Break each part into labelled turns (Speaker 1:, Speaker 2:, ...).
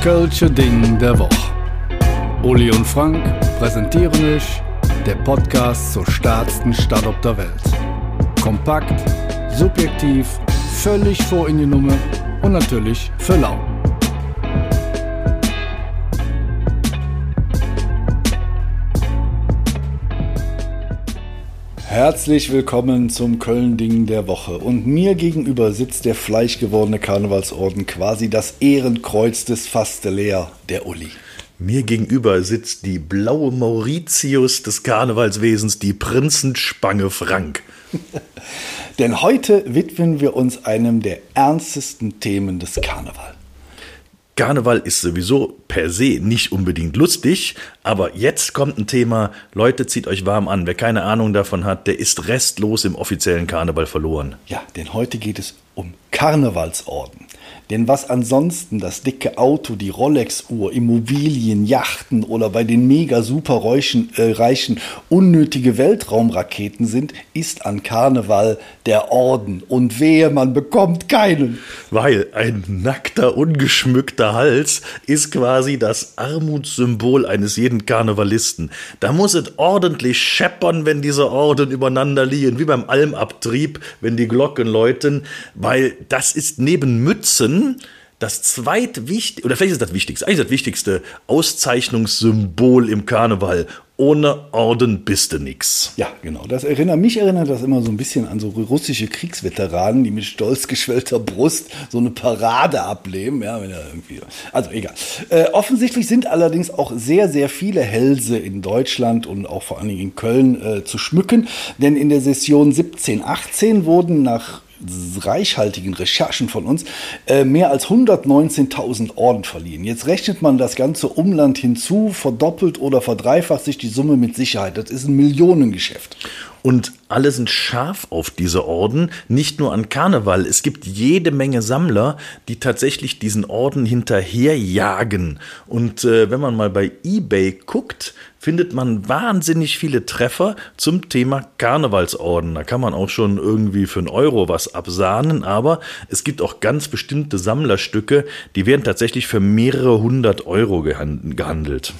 Speaker 1: Kölsche Ding der Woche. Uli und Frank präsentieren euch der Podcast zur stärksten Stadt auf der Welt. Kompakt, subjektiv, völlig vor in die Nummer und natürlich für lau. Herzlich willkommen zum Köln-Ding der Woche. Und mir gegenüber sitzt der fleischgewordene Karnevalsorden, quasi das Ehrenkreuz des Fasteleer, der Uli.
Speaker 2: Mir gegenüber sitzt die blaue Mauritius des Karnevalswesens, die Prinzenspange Frank.
Speaker 1: Denn heute widmen wir uns einem der ernstesten Themen des Karnevals.
Speaker 2: Karneval ist sowieso per se nicht unbedingt lustig, aber jetzt kommt ein Thema, Leute, zieht euch warm an. Wer keine Ahnung davon hat, der ist restlos im offiziellen Karneval verloren.
Speaker 1: Ja, denn heute geht es um Karnevalsorden. Denn was ansonsten das dicke Auto, die Rolex-Uhr, Immobilien, Yachten oder bei den mega super äh, reichen unnötige Weltraumraketen sind, ist an Karneval der Orden. Und wehe, man bekommt keinen.
Speaker 2: Weil ein nackter, ungeschmückter Hals ist quasi das Armutssymbol eines jeden Karnevalisten. Da muss es ordentlich scheppern, wenn diese Orden übereinander liegen, wie beim Almabtrieb, wenn die Glocken läuten, weil das ist neben Mützen das zweitwichtigste, oder vielleicht ist das wichtigste, eigentlich das wichtigste Auszeichnungssymbol im Karneval. Ohne Orden bist du nix.
Speaker 1: Ja, genau. Das erinnert mich erinnert das immer so ein bisschen an so russische Kriegsveteranen, die mit stolz geschwellter Brust so eine Parade ableben. Ja, wenn er irgendwie. Also egal. Äh, offensichtlich sind allerdings auch sehr, sehr viele Hälse in Deutschland und auch vor allen Dingen in Köln äh, zu schmücken. Denn in der Session 1718 wurden nach reichhaltigen Recherchen von uns äh, mehr als 119.000 Orden verliehen. Jetzt rechnet man das ganze Umland hinzu, verdoppelt oder verdreifacht sich die Summe mit Sicherheit. Das ist ein Millionengeschäft.
Speaker 2: Und alle sind scharf auf diese Orden, nicht nur an Karneval. Es gibt jede Menge Sammler, die tatsächlich diesen Orden hinterherjagen. Und äh, wenn man mal bei eBay guckt, findet man wahnsinnig viele Treffer zum Thema Karnevalsorden. Da kann man auch schon irgendwie für einen Euro was absahnen, aber es gibt auch ganz bestimmte Sammlerstücke, die werden tatsächlich für mehrere hundert Euro gehandelt.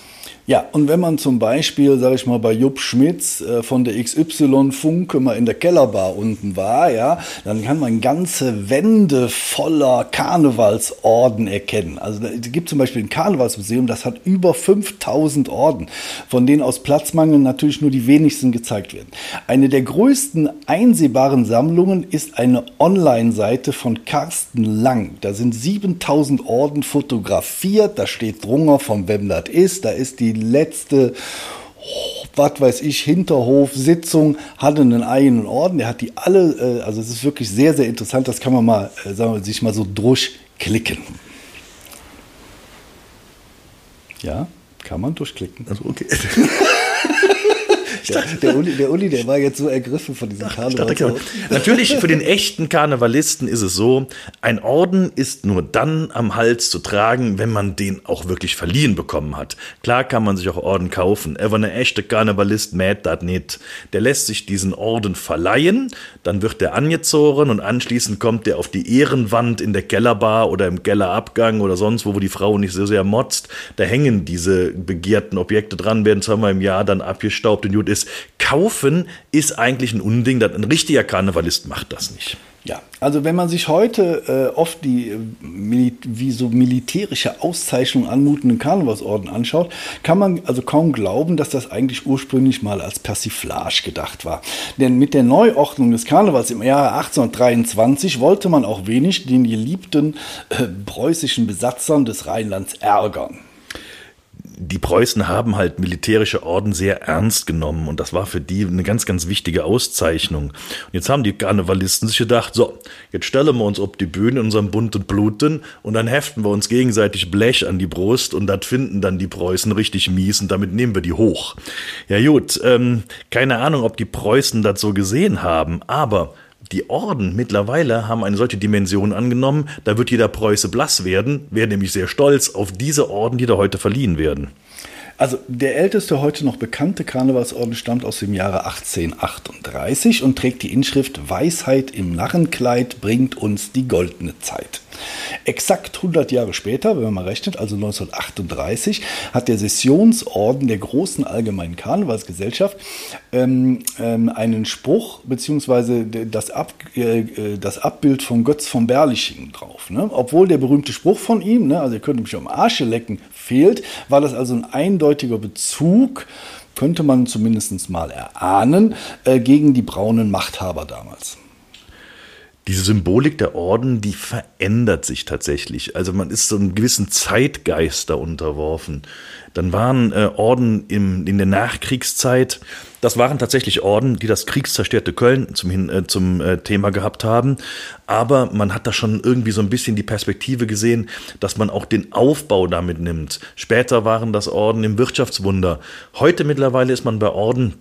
Speaker 1: Ja, und wenn man zum Beispiel, sage ich mal, bei Jupp Schmitz äh, von der XY Funke mal in der Kellerbar unten war, ja, dann kann man ganze Wände voller Karnevalsorden erkennen. Also es gibt zum Beispiel ein Karnevalsmuseum, das hat über 5000 Orden, von denen aus Platzmangel natürlich nur die wenigsten gezeigt werden. Eine der größten einsehbaren Sammlungen ist eine Online-Seite von Carsten Lang. Da sind 7000 Orden fotografiert, da steht drunter, von wem ist, da ist die letzte was weiß ich, Hinterhof-Sitzung, hatte einen eigenen Orden. Der hat die alle, äh, also es ist wirklich sehr, sehr interessant. Das kann man mal, äh, sagen wir, sich mal so durchklicken. Ja, kann man durchklicken.
Speaker 2: Also okay.
Speaker 1: Der, der, Uli, der, Uli, der war jetzt so ergriffen von diesem Karneval.
Speaker 2: Genau. Natürlich, für den echten Karnevalisten ist es so, ein Orden ist nur dann am Hals zu tragen, wenn man den auch wirklich verliehen bekommen hat. Klar kann man sich auch Orden kaufen, aber ein echter Karnevalist mäht das nicht. Der lässt sich diesen Orden verleihen, dann wird der angezogen und anschließend kommt der auf die Ehrenwand in der Kellerbar oder im Kellerabgang oder sonst wo, wo die Frau nicht so sehr motzt. Da hängen diese begehrten Objekte dran, werden zweimal im Jahr dann abgestaubt und gut ist ist, kaufen ist eigentlich ein Unding. Ein richtiger Karnevalist macht das nicht.
Speaker 1: Ja, also wenn man sich heute äh, oft die äh, wie so militärische Auszeichnungen anmutenden Karnevalsorden anschaut, kann man also kaum glauben, dass das eigentlich ursprünglich mal als Persiflage gedacht war. Denn mit der Neuordnung des Karnevals im Jahre 1823 wollte man auch wenig den geliebten äh, preußischen Besatzern des Rheinlands ärgern
Speaker 2: die Preußen haben halt militärische Orden sehr ernst genommen und das war für die eine ganz, ganz wichtige Auszeichnung. Und jetzt haben die Karnevalisten sich gedacht, so, jetzt stellen wir uns auf die Bühne in unserem bunten Bluten und dann heften wir uns gegenseitig Blech an die Brust und das finden dann die Preußen richtig mies und damit nehmen wir die hoch. Ja gut, ähm, keine Ahnung, ob die Preußen das so gesehen haben, aber die Orden mittlerweile haben eine solche Dimension angenommen, da wird jeder Preuße blass werden, wäre nämlich sehr stolz auf diese Orden, die da heute verliehen werden.
Speaker 1: Also der älteste heute noch bekannte Karnevalsorden stammt aus dem Jahre 1838 und trägt die Inschrift Weisheit im Narrenkleid bringt uns die goldene Zeit. Exakt 100 Jahre später, wenn man mal rechnet, also 1938, hat der Sessionsorden der großen allgemeinen Karnevalsgesellschaft ähm, ähm, einen Spruch beziehungsweise das, Ab, äh, äh, das Abbild von Götz von Berlichingen drauf. Ne? Obwohl der berühmte Spruch von ihm, ne, also ihr könnt mich am Arsche lecken, fehlt, war das also ein eindeutiger Bezug könnte man zumindest mal erahnen, äh, gegen die braunen Machthaber damals
Speaker 2: diese Symbolik der Orden, die verändert sich tatsächlich. Also man ist so einem gewissen Zeitgeist da unterworfen. Dann waren äh, Orden im, in der Nachkriegszeit, das waren tatsächlich Orden, die das kriegszerstörte Köln zum, äh, zum äh, Thema gehabt haben. Aber man hat da schon irgendwie so ein bisschen die Perspektive gesehen, dass man auch den Aufbau damit nimmt. Später waren das Orden im Wirtschaftswunder. Heute mittlerweile ist man bei Orden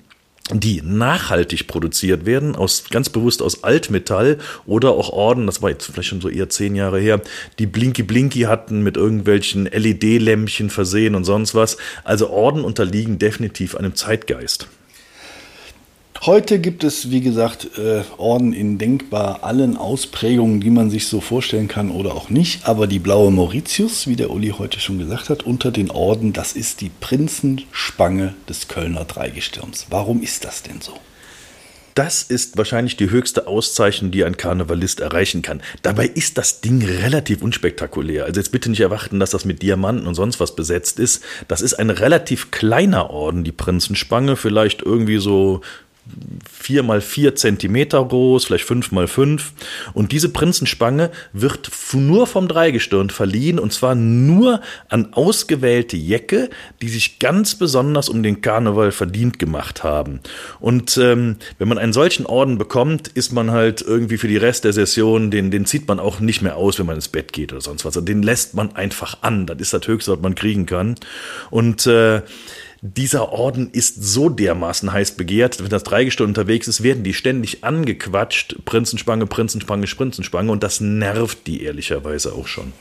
Speaker 2: die nachhaltig produziert werden, aus, ganz bewusst aus Altmetall oder auch Orden, das war jetzt vielleicht schon so eher zehn Jahre her, die Blinky Blinky hatten mit irgendwelchen LED-Lämpchen versehen und sonst was. Also Orden unterliegen definitiv einem Zeitgeist.
Speaker 1: Heute gibt es, wie gesagt, äh, Orden in denkbar allen Ausprägungen, die man sich so vorstellen kann oder auch nicht. Aber die blaue Mauritius, wie der Uli heute schon gesagt hat, unter den Orden, das ist die Prinzenspange des Kölner Dreigestirns. Warum ist das denn so?
Speaker 2: Das ist wahrscheinlich die höchste Auszeichnung, die ein Karnevalist erreichen kann. Dabei ist das Ding relativ unspektakulär. Also jetzt bitte nicht erwarten, dass das mit Diamanten und sonst was besetzt ist. Das ist ein relativ kleiner Orden, die Prinzenspange, vielleicht irgendwie so vier mal vier Zentimeter groß, vielleicht fünf mal fünf. Und diese Prinzenspange wird nur vom Dreigestirn verliehen und zwar nur an ausgewählte Jecke, die sich ganz besonders um den Karneval verdient gemacht haben. Und ähm, wenn man einen solchen Orden bekommt, ist man halt irgendwie für die Rest der Session, den, den zieht man auch nicht mehr aus, wenn man ins Bett geht oder sonst was. Also den lässt man einfach an. Das ist das Höchste, was man kriegen kann. Und äh, dieser Orden ist so dermaßen heiß begehrt, wenn das drei Stunden unterwegs ist, werden die ständig angequatscht. Prinzenspange, Prinzenspange, Prinzenspange. Und das nervt die ehrlicherweise auch schon.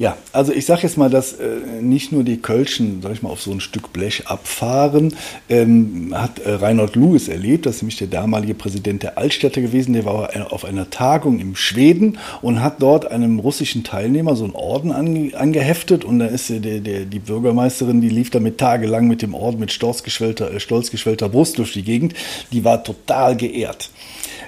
Speaker 1: Ja, also ich sage jetzt mal, dass äh, nicht nur die Kölschen, sag ich mal, auf so ein Stück Blech abfahren, ähm, hat äh, Reinhold Lewis erlebt, das ist nämlich der damalige Präsident der Altstädte gewesen, der war auf einer Tagung im Schweden und hat dort einem russischen Teilnehmer so einen Orden ange angeheftet und da ist der, der, die Bürgermeisterin, die lief damit tagelang mit dem Orden mit stolz geschwellter, äh, stolz geschwellter Brust durch die Gegend, die war total geehrt.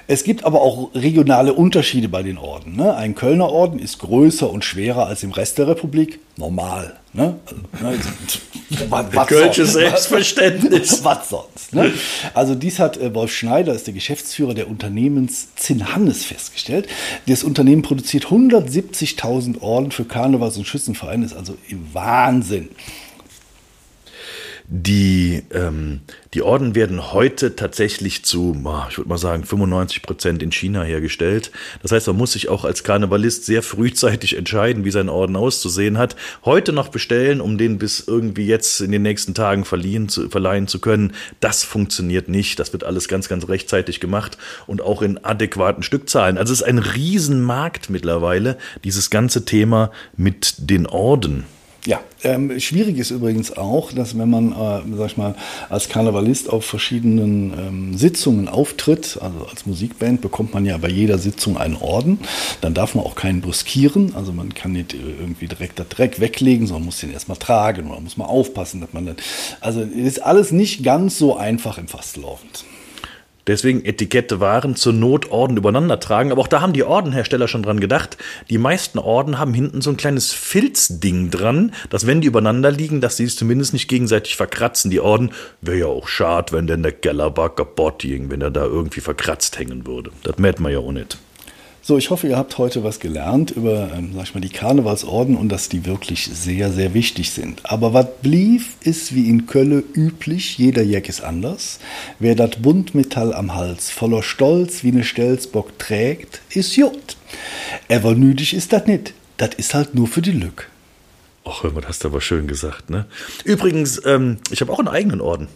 Speaker 1: Es gibt aber auch regionale Unterschiede bei den Orden. Ne? Ein Kölner Orden ist größer und schwerer als im Rest der Republik. Normal. Ne? Also,
Speaker 2: ne? was, Selbstverständnis.
Speaker 1: was sonst? Ne? Also dies hat äh, Wolf Schneider, ist der Geschäftsführer der Unternehmens Zinnhannes festgestellt. Das Unternehmen produziert 170.000 Orden für Karnevals- und Schützenvereine. ist also Wahnsinn.
Speaker 2: Die, ähm, die Orden werden heute tatsächlich zu, ich würde mal sagen, 95 Prozent in China hergestellt. Das heißt, man muss sich auch als Karnevalist sehr frühzeitig entscheiden, wie sein Orden auszusehen hat. Heute noch bestellen, um den bis irgendwie jetzt in den nächsten Tagen verliehen zu, verleihen zu können. Das funktioniert nicht. Das wird alles ganz, ganz rechtzeitig gemacht und auch in adäquaten Stückzahlen. Also es ist ein Riesenmarkt mittlerweile, dieses ganze Thema mit den Orden.
Speaker 1: Ja, ähm, schwierig ist übrigens auch, dass wenn man, äh, sag ich mal, als Karnevalist auf verschiedenen ähm, Sitzungen auftritt, also als Musikband bekommt man ja bei jeder Sitzung einen Orden, dann darf man auch keinen bruskieren, also man kann nicht äh, irgendwie direkt das Dreck weglegen, sondern muss den erstmal tragen oder muss man aufpassen, dass man dann, also ist alles nicht ganz so einfach im Fastlaufend.
Speaker 2: Deswegen Etikette Waren zur Not Orden übereinander tragen. Aber auch da haben die Ordenhersteller schon dran gedacht. Die meisten Orden haben hinten so ein kleines Filzding dran, dass wenn die übereinander liegen, dass sie es zumindest nicht gegenseitig verkratzen. Die Orden wäre ja auch schade, wenn denn der Gellerbar kaputt ging, wenn er da irgendwie verkratzt hängen würde. Das merkt man ja auch nicht.
Speaker 1: So, ich hoffe, ihr habt heute was gelernt über, ähm, sag ich mal, die Karnevalsorden und dass die wirklich sehr, sehr wichtig sind. Aber was blieb, ist wie in Kölle üblich, jeder Jack ist anders. Wer das Buntmetall am Hals voller Stolz wie eine Stelzbock trägt, ist. Aber nötig ist das nicht. Das ist halt nur für die Lück.
Speaker 2: Ach, hör mal, das hast du aber schön gesagt, ne? Übrigens, ähm, ich habe auch einen eigenen Orden.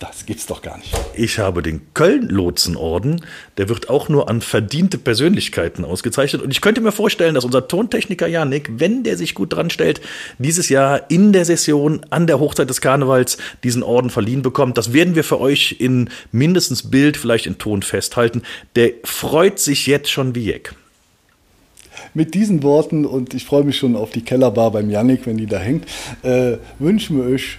Speaker 1: Das gibt's doch gar nicht.
Speaker 2: Ich habe den Köln-Lotsenorden. Der wird auch nur an verdiente Persönlichkeiten ausgezeichnet. Und ich könnte mir vorstellen, dass unser Tontechniker Janik, wenn der sich gut dran stellt, dieses Jahr in der Session an der Hochzeit des Karnevals diesen Orden verliehen bekommt. Das werden wir für euch in mindestens Bild, vielleicht in Ton festhalten. Der freut sich jetzt schon wie Jeck.
Speaker 1: mit diesen Worten und ich freue mich schon auf die Kellerbar beim Yannick, wenn die da hängt, äh, wünschen wir euch